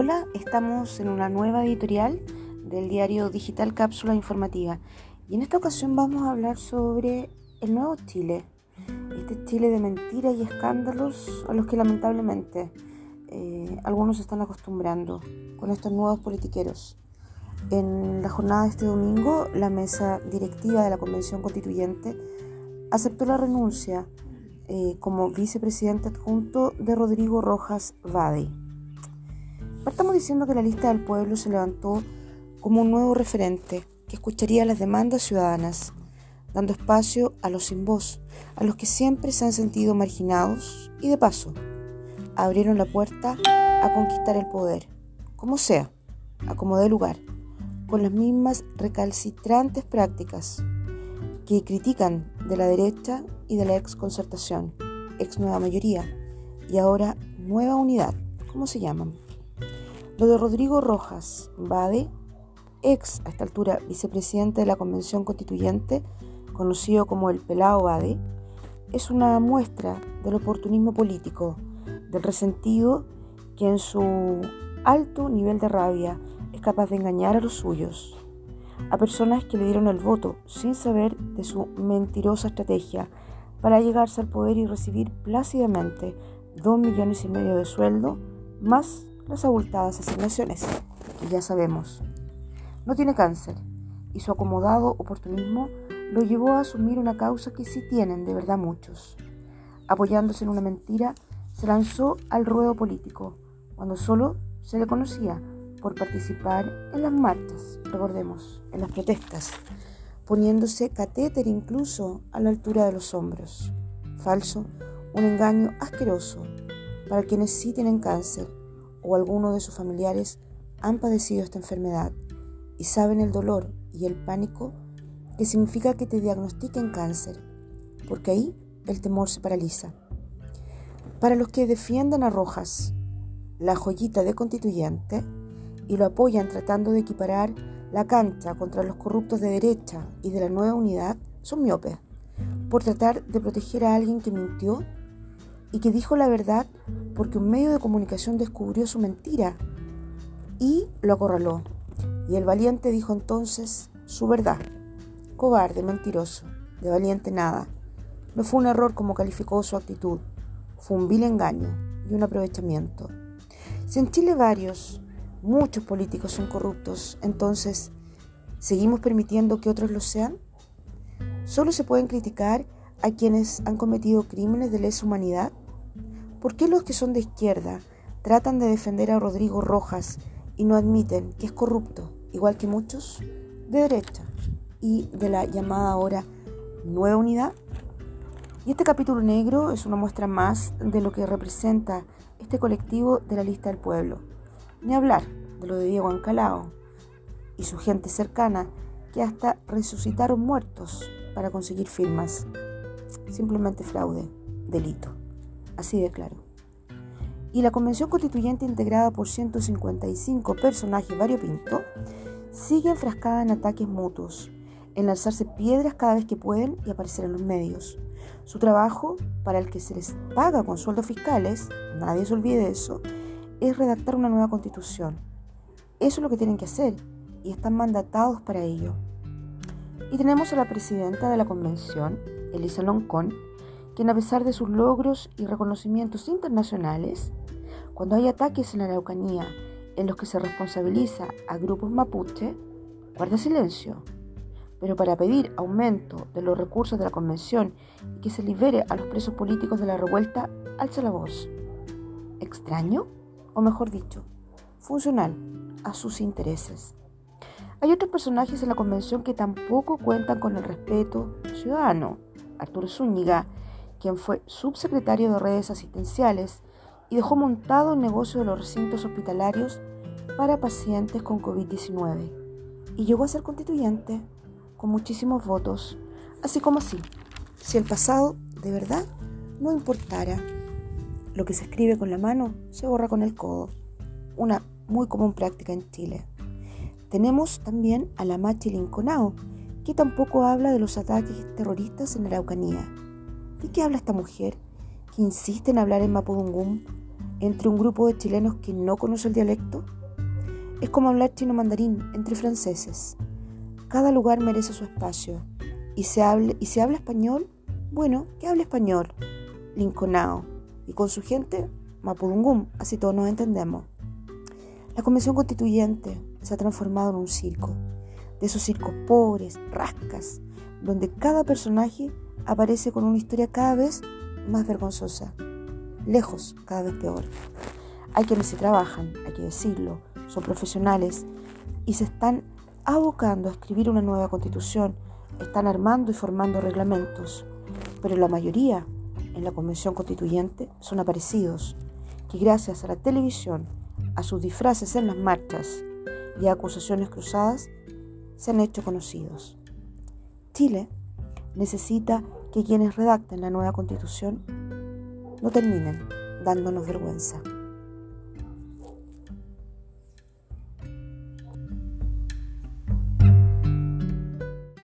Hola, estamos en una nueva editorial del diario digital Cápsula Informativa y en esta ocasión vamos a hablar sobre el nuevo Chile, este Chile de mentiras y escándalos a los que lamentablemente eh, algunos se están acostumbrando con estos nuevos politiqueros. En la jornada de este domingo, la mesa directiva de la Convención Constituyente aceptó la renuncia eh, como vicepresidente adjunto de Rodrigo Rojas Vade. Partamos diciendo que la lista del pueblo se levantó como un nuevo referente que escucharía las demandas ciudadanas, dando espacio a los sin voz, a los que siempre se han sentido marginados y de paso abrieron la puerta a conquistar el poder, como sea, a como dé lugar, con las mismas recalcitrantes prácticas que critican de la derecha y de la ex concertación, ex nueva mayoría y ahora nueva unidad, ¿cómo se llaman? Lo de Rodrigo Rojas Bade, ex a esta altura vicepresidente de la Convención Constituyente, conocido como el Pelao Bade, es una muestra del oportunismo político, del resentido que en su alto nivel de rabia es capaz de engañar a los suyos, a personas que le dieron el voto sin saber de su mentirosa estrategia para llegarse al poder y recibir plácidamente dos millones y medio de sueldo más las abultadas asignaciones, que ya sabemos. No tiene cáncer y su acomodado oportunismo lo llevó a asumir una causa que sí tienen de verdad muchos. Apoyándose en una mentira, se lanzó al ruedo político, cuando solo se le conocía por participar en las marchas, recordemos, en las protestas, poniéndose catéter incluso a la altura de los hombros. Falso, un engaño asqueroso para quienes sí tienen cáncer o alguno de sus familiares han padecido esta enfermedad y saben el dolor y el pánico que significa que te diagnostiquen cáncer, porque ahí el temor se paraliza. Para los que defienden a Rojas, la joyita de constituyente, y lo apoyan tratando de equiparar la cancha contra los corruptos de derecha y de la nueva unidad, son miopes, por tratar de proteger a alguien que mintió y que dijo la verdad porque un medio de comunicación descubrió su mentira y lo acorraló. Y el valiente dijo entonces su verdad. Cobarde, mentiroso, de valiente nada. No fue un error como calificó su actitud, fue un vil engaño y un aprovechamiento. Si en Chile varios, muchos políticos son corruptos, entonces, ¿seguimos permitiendo que otros lo sean? Solo se pueden criticar a quienes han cometido crímenes de lesa humanidad? ¿Por qué los que son de izquierda tratan de defender a Rodrigo Rojas y no admiten que es corrupto, igual que muchos de derecha y de la llamada ahora nueva unidad? Y este capítulo negro es una muestra más de lo que representa este colectivo de la lista del pueblo. Ni hablar de lo de Diego Ancalao y su gente cercana que hasta resucitaron muertos para conseguir firmas. Simplemente fraude, delito. Así de claro. Y la Convención Constituyente integrada por 155 personajes variopinto sigue enfrascada en ataques mutuos, en lanzarse piedras cada vez que pueden y aparecer en los medios. Su trabajo, para el que se les paga con sueldos fiscales, nadie se olvide eso, es redactar una nueva constitución. Eso es lo que tienen que hacer y están mandatados para ello. Y tenemos a la presidenta de la convención, Elisa Loncón, quien a pesar de sus logros y reconocimientos internacionales, cuando hay ataques en la Araucanía en los que se responsabiliza a grupos mapuche, guarda silencio. Pero para pedir aumento de los recursos de la convención y que se libere a los presos políticos de la revuelta, alza la voz. ¿Extraño? O mejor dicho, funcional a sus intereses. Hay otros personajes en la convención que tampoco cuentan con el respeto ciudadano. Arturo Zúñiga, quien fue subsecretario de redes asistenciales y dejó montado el negocio de los recintos hospitalarios para pacientes con COVID-19. Y llegó a ser constituyente con muchísimos votos, así como así, si el pasado de verdad no importara. Lo que se escribe con la mano se borra con el codo, una muy común práctica en Chile. Tenemos también a la Machi Linconao, que tampoco habla de los ataques terroristas en Araucanía. ¿De qué habla esta mujer que insiste en hablar en Mapudungún, entre un grupo de chilenos que no conoce el dialecto? Es como hablar chino mandarín entre franceses. Cada lugar merece su espacio. Y se hable, y se habla español, bueno, que hable español, linconao. Y con su gente, mapudungum, así todos nos entendemos. La Convención Constituyente se ha transformado en un circo, de esos circos pobres, rascas, donde cada personaje aparece con una historia cada vez más vergonzosa, lejos, cada vez peor. Hay quienes se trabajan, hay que decirlo, son profesionales y se están abocando a escribir una nueva constitución, están armando y formando reglamentos, pero la mayoría en la convención constituyente son aparecidos, que gracias a la televisión, a sus disfraces en las marchas y acusaciones cruzadas, se han hecho conocidos. Chile necesita que quienes redacten la nueva constitución no terminen dándonos vergüenza.